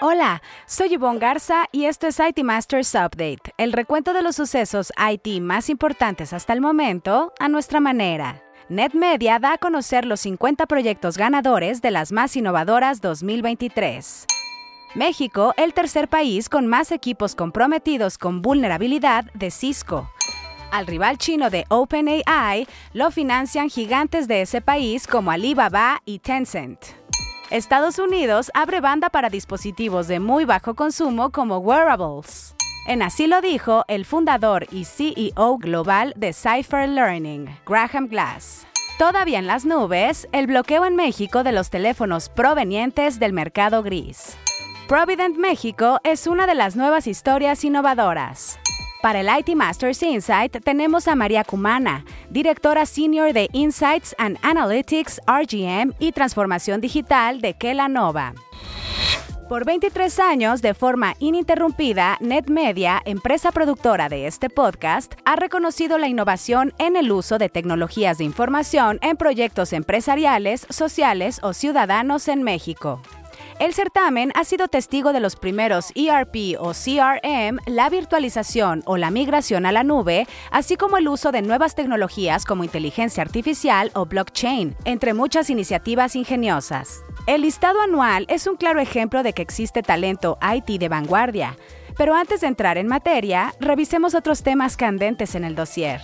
Hola, soy Yvonne Garza y esto es IT Masters Update, el recuento de los sucesos IT más importantes hasta el momento a nuestra manera. NetMedia da a conocer los 50 proyectos ganadores de las más innovadoras 2023. México, el tercer país con más equipos comprometidos con vulnerabilidad de Cisco. Al rival chino de OpenAI lo financian gigantes de ese país como Alibaba y Tencent. Estados Unidos abre banda para dispositivos de muy bajo consumo como wearables. En así lo dijo el fundador y CEO global de Cypher Learning, Graham Glass. Todavía en las nubes, el bloqueo en México de los teléfonos provenientes del mercado gris. Provident México es una de las nuevas historias innovadoras. Para el IT Masters Insight tenemos a María Cumana, directora senior de Insights and Analytics, RGM y Transformación Digital de Kelanova. Por 23 años, de forma ininterrumpida, NetMedia, empresa productora de este podcast, ha reconocido la innovación en el uso de tecnologías de información en proyectos empresariales, sociales o ciudadanos en México. El certamen ha sido testigo de los primeros ERP o CRM, la virtualización o la migración a la nube, así como el uso de nuevas tecnologías como inteligencia artificial o blockchain, entre muchas iniciativas ingeniosas. El listado anual es un claro ejemplo de que existe talento IT de vanguardia. Pero antes de entrar en materia, revisemos otros temas candentes en el dossier.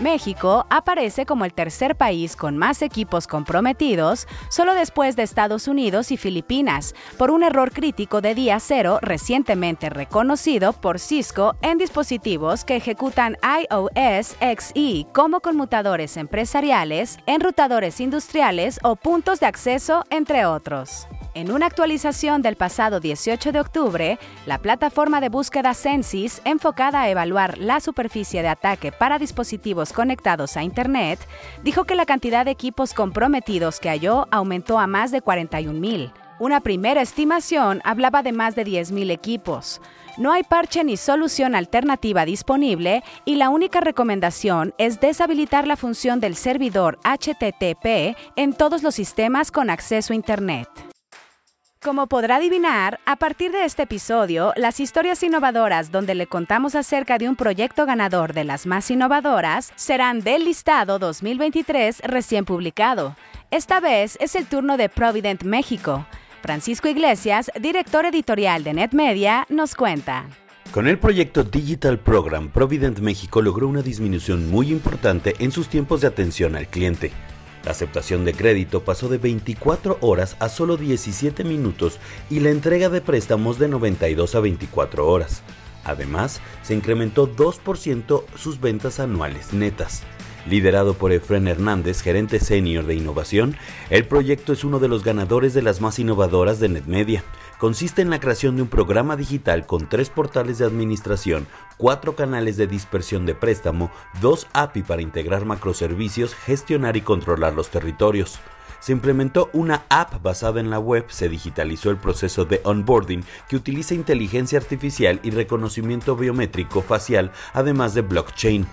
México aparece como el tercer país con más equipos comprometidos, solo después de Estados Unidos y Filipinas, por un error crítico de día cero recientemente reconocido por Cisco en dispositivos que ejecutan iOS XE como conmutadores empresariales, enrutadores industriales o puntos de acceso, entre otros. En una actualización del pasado 18 de octubre, la plataforma de búsqueda Censis, enfocada a evaluar la superficie de ataque para dispositivos conectados a Internet, dijo que la cantidad de equipos comprometidos que halló aumentó a más de 41.000. Una primera estimación hablaba de más de 10.000 equipos. No hay parche ni solución alternativa disponible y la única recomendación es deshabilitar la función del servidor HTTP en todos los sistemas con acceso a Internet. Como podrá adivinar, a partir de este episodio, las historias innovadoras donde le contamos acerca de un proyecto ganador de las más innovadoras serán del listado 2023 recién publicado. Esta vez es el turno de Provident México. Francisco Iglesias, director editorial de NetMedia, nos cuenta. Con el proyecto Digital Program, Provident México logró una disminución muy importante en sus tiempos de atención al cliente. La aceptación de crédito pasó de 24 horas a solo 17 minutos y la entrega de préstamos de 92 a 24 horas. Además, se incrementó 2% sus ventas anuales netas. Liderado por Efren Hernández, gerente senior de innovación, el proyecto es uno de los ganadores de las más innovadoras de NetMedia. Consiste en la creación de un programa digital con tres portales de administración, cuatro canales de dispersión de préstamo, dos API para integrar macroservicios, gestionar y controlar los territorios. Se implementó una app basada en la web, se digitalizó el proceso de onboarding que utiliza inteligencia artificial y reconocimiento biométrico facial, además de blockchain.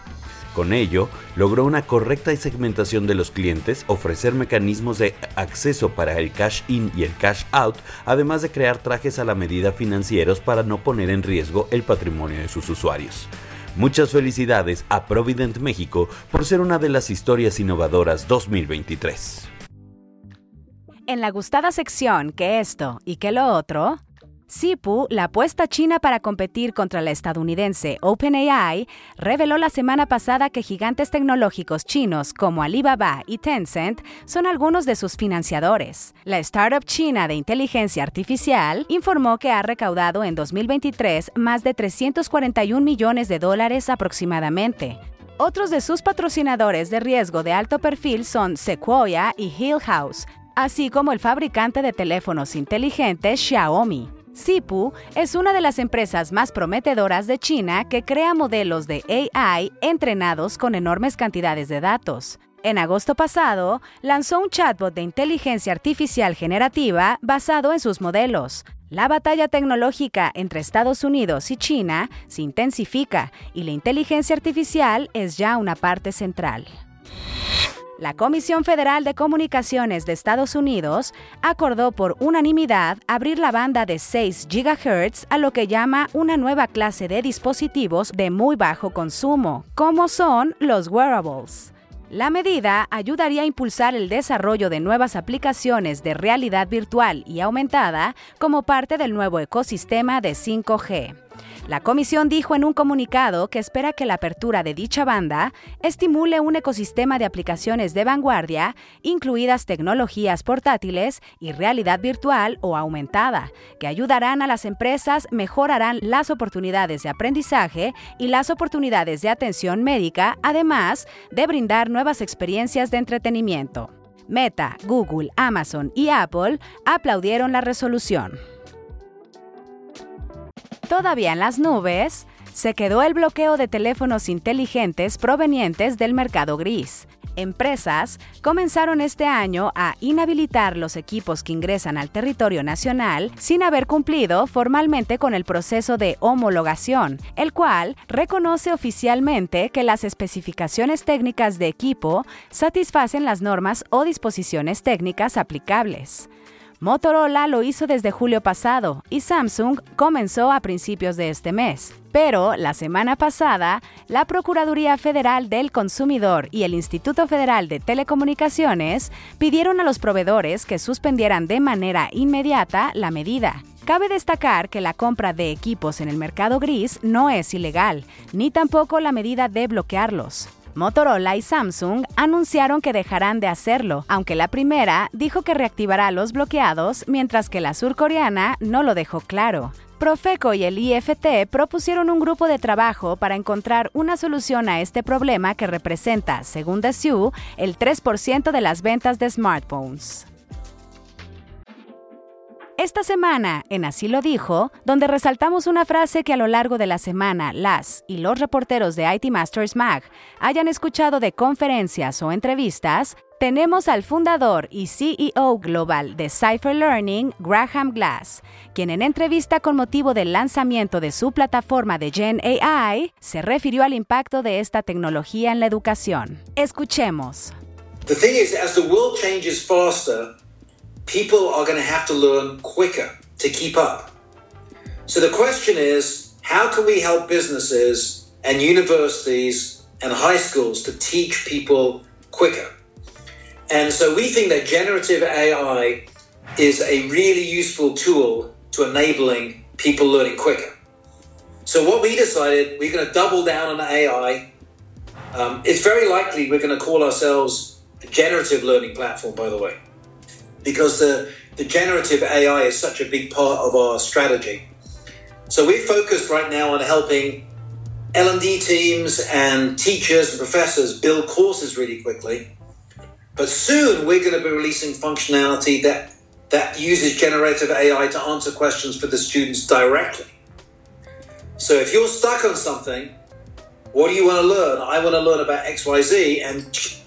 Con ello, logró una correcta segmentación de los clientes, ofrecer mecanismos de acceso para el cash in y el cash out, además de crear trajes a la medida financieros para no poner en riesgo el patrimonio de sus usuarios. Muchas felicidades a Provident México por ser una de las historias innovadoras 2023. En la gustada sección que esto y que lo otro, Sipu, la apuesta china para competir contra la estadounidense OpenAI, reveló la semana pasada que gigantes tecnológicos chinos como Alibaba y Tencent son algunos de sus financiadores. La startup china de inteligencia artificial informó que ha recaudado en 2023 más de 341 millones de dólares aproximadamente. Otros de sus patrocinadores de riesgo de alto perfil son Sequoia y Hill House, así como el fabricante de teléfonos inteligentes Xiaomi. Sipu es una de las empresas más prometedoras de China que crea modelos de AI entrenados con enormes cantidades de datos. En agosto pasado, lanzó un chatbot de inteligencia artificial generativa basado en sus modelos. La batalla tecnológica entre Estados Unidos y China se intensifica y la inteligencia artificial es ya una parte central. La Comisión Federal de Comunicaciones de Estados Unidos acordó por unanimidad abrir la banda de 6 GHz a lo que llama una nueva clase de dispositivos de muy bajo consumo, como son los wearables. La medida ayudaría a impulsar el desarrollo de nuevas aplicaciones de realidad virtual y aumentada como parte del nuevo ecosistema de 5G. La comisión dijo en un comunicado que espera que la apertura de dicha banda estimule un ecosistema de aplicaciones de vanguardia, incluidas tecnologías portátiles y realidad virtual o aumentada, que ayudarán a las empresas, mejorarán las oportunidades de aprendizaje y las oportunidades de atención médica, además de brindar nuevas experiencias de entretenimiento. Meta, Google, Amazon y Apple aplaudieron la resolución. Todavía en las nubes, se quedó el bloqueo de teléfonos inteligentes provenientes del mercado gris. Empresas comenzaron este año a inhabilitar los equipos que ingresan al territorio nacional sin haber cumplido formalmente con el proceso de homologación, el cual reconoce oficialmente que las especificaciones técnicas de equipo satisfacen las normas o disposiciones técnicas aplicables. Motorola lo hizo desde julio pasado y Samsung comenzó a principios de este mes. Pero la semana pasada, la Procuraduría Federal del Consumidor y el Instituto Federal de Telecomunicaciones pidieron a los proveedores que suspendieran de manera inmediata la medida. Cabe destacar que la compra de equipos en el mercado gris no es ilegal, ni tampoco la medida de bloquearlos. Motorola y Samsung anunciaron que dejarán de hacerlo, aunque la primera dijo que reactivará los bloqueados, mientras que la surcoreana no lo dejó claro. Profeco y el IFT propusieron un grupo de trabajo para encontrar una solución a este problema que representa, según The el 3% de las ventas de smartphones. Esta semana, en Así lo dijo, donde resaltamos una frase que a lo largo de la semana las y los reporteros de IT Masters Mag hayan escuchado de conferencias o entrevistas, tenemos al fundador y CEO global de Cypher Learning, Graham Glass, quien en entrevista con motivo del lanzamiento de su plataforma de Gen AI se refirió al impacto de esta tecnología en la educación. Escuchemos. People are going to have to learn quicker to keep up. So the question is how can we help businesses and universities and high schools to teach people quicker? And so we think that generative AI is a really useful tool to enabling people learning quicker. So what we decided, we're going to double down on AI. Um, it's very likely we're going to call ourselves a generative learning platform, by the way because the, the generative AI is such a big part of our strategy. So we're focused right now on helping L&D teams and teachers and professors build courses really quickly. But soon we're going to be releasing functionality that that uses generative AI to answer questions for the students directly. So if you're stuck on something, what do you want to learn? I want to learn about XYZ and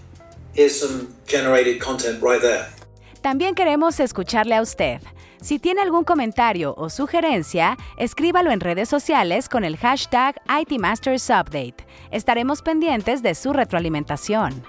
here's some generated content right there. También queremos escucharle a usted. Si tiene algún comentario o sugerencia, escríbalo en redes sociales con el hashtag ITMastersUpdate. Estaremos pendientes de su retroalimentación.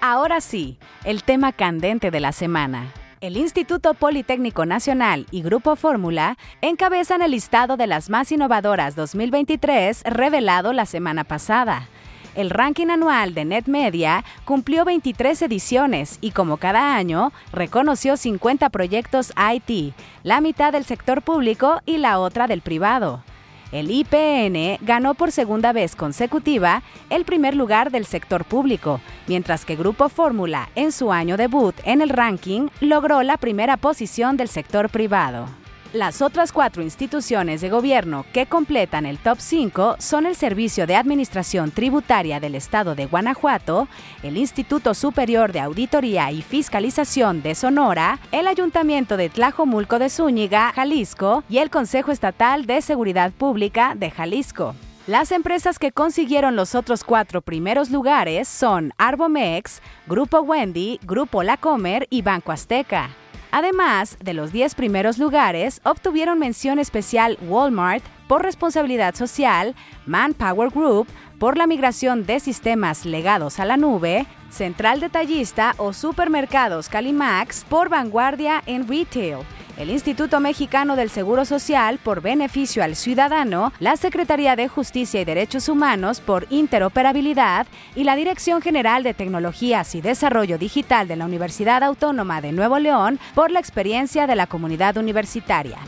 Ahora sí, el tema candente de la semana. El Instituto Politécnico Nacional y Grupo Fórmula encabezan el listado de las más innovadoras 2023 revelado la semana pasada. El ranking anual de NetMedia cumplió 23 ediciones y como cada año reconoció 50 proyectos IT, la mitad del sector público y la otra del privado. El IPN ganó por segunda vez consecutiva el primer lugar del sector público, mientras que Grupo Fórmula, en su año debut en el ranking, logró la primera posición del sector privado. Las otras cuatro instituciones de gobierno que completan el top 5 son el Servicio de Administración Tributaria del Estado de Guanajuato, el Instituto Superior de Auditoría y Fiscalización de Sonora, el Ayuntamiento de Tlajomulco de Zúñiga, Jalisco y el Consejo Estatal de Seguridad Pública de Jalisco. Las empresas que consiguieron los otros cuatro primeros lugares son Arbomex, Grupo Wendy, Grupo La Comer y Banco Azteca. Además de los 10 primeros lugares, obtuvieron mención especial Walmart, por responsabilidad social, Manpower Group por la migración de sistemas legados a la nube, Central Detallista o Supermercados Calimax por vanguardia en retail el Instituto Mexicano del Seguro Social por beneficio al ciudadano, la Secretaría de Justicia y Derechos Humanos por interoperabilidad y la Dirección General de Tecnologías y Desarrollo Digital de la Universidad Autónoma de Nuevo León por la experiencia de la comunidad universitaria.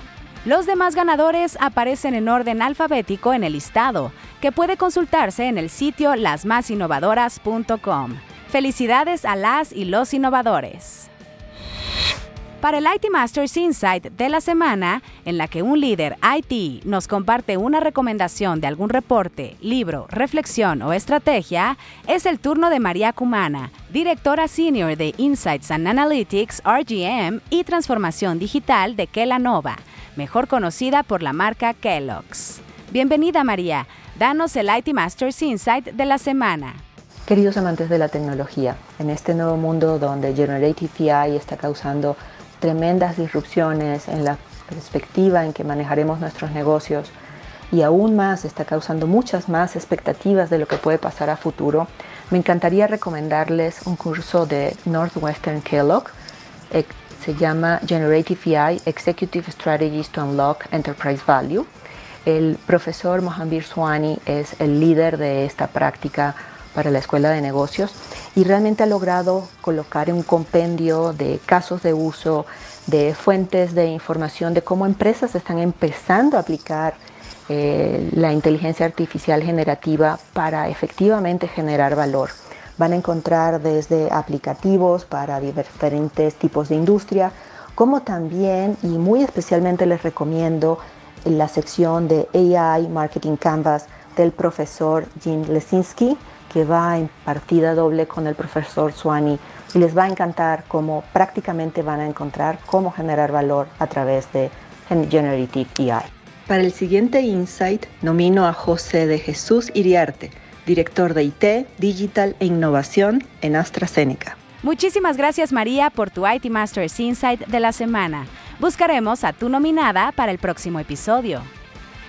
Los demás ganadores aparecen en orden alfabético en el listado, que puede consultarse en el sitio lasmasinnovadoras.com. Felicidades a las y los innovadores para el IT Masters Insight de la semana, en la que un líder IT nos comparte una recomendación de algún reporte, libro, reflexión o estrategia, es el turno de María Cumana, directora senior de Insights and Analytics, RGM y Transformación Digital de Kellanova, mejor conocida por la marca Kellogg's. Bienvenida María, danos el IT Masters Insight de la semana. Queridos amantes de la tecnología, en este nuevo mundo donde Generative AI está causando tremendas disrupciones en la perspectiva en que manejaremos nuestros negocios y aún más está causando muchas más expectativas de lo que puede pasar a futuro, me encantaría recomendarles un curso de Northwestern Kellogg. Eh, se llama Generative AI Executive Strategies to Unlock Enterprise Value. El profesor Mohanbir Swani es el líder de esta práctica para la Escuela de Negocios y realmente ha logrado colocar un compendio de casos de uso, de fuentes de información de cómo empresas están empezando a aplicar eh, la inteligencia artificial generativa para efectivamente generar valor. Van a encontrar desde aplicativos para diferentes tipos de industria, como también, y muy especialmente les recomiendo la sección de AI Marketing Canvas del profesor Jim Lesinski, que va en partida doble con el profesor Swani y les va a encantar cómo prácticamente van a encontrar cómo generar valor a través de Generative AI. Para el siguiente insight nomino a José de Jesús Iriarte, director de IT, Digital e Innovación en AstraZeneca. Muchísimas gracias María por tu IT Masters Insight de la semana. Buscaremos a tu nominada para el próximo episodio.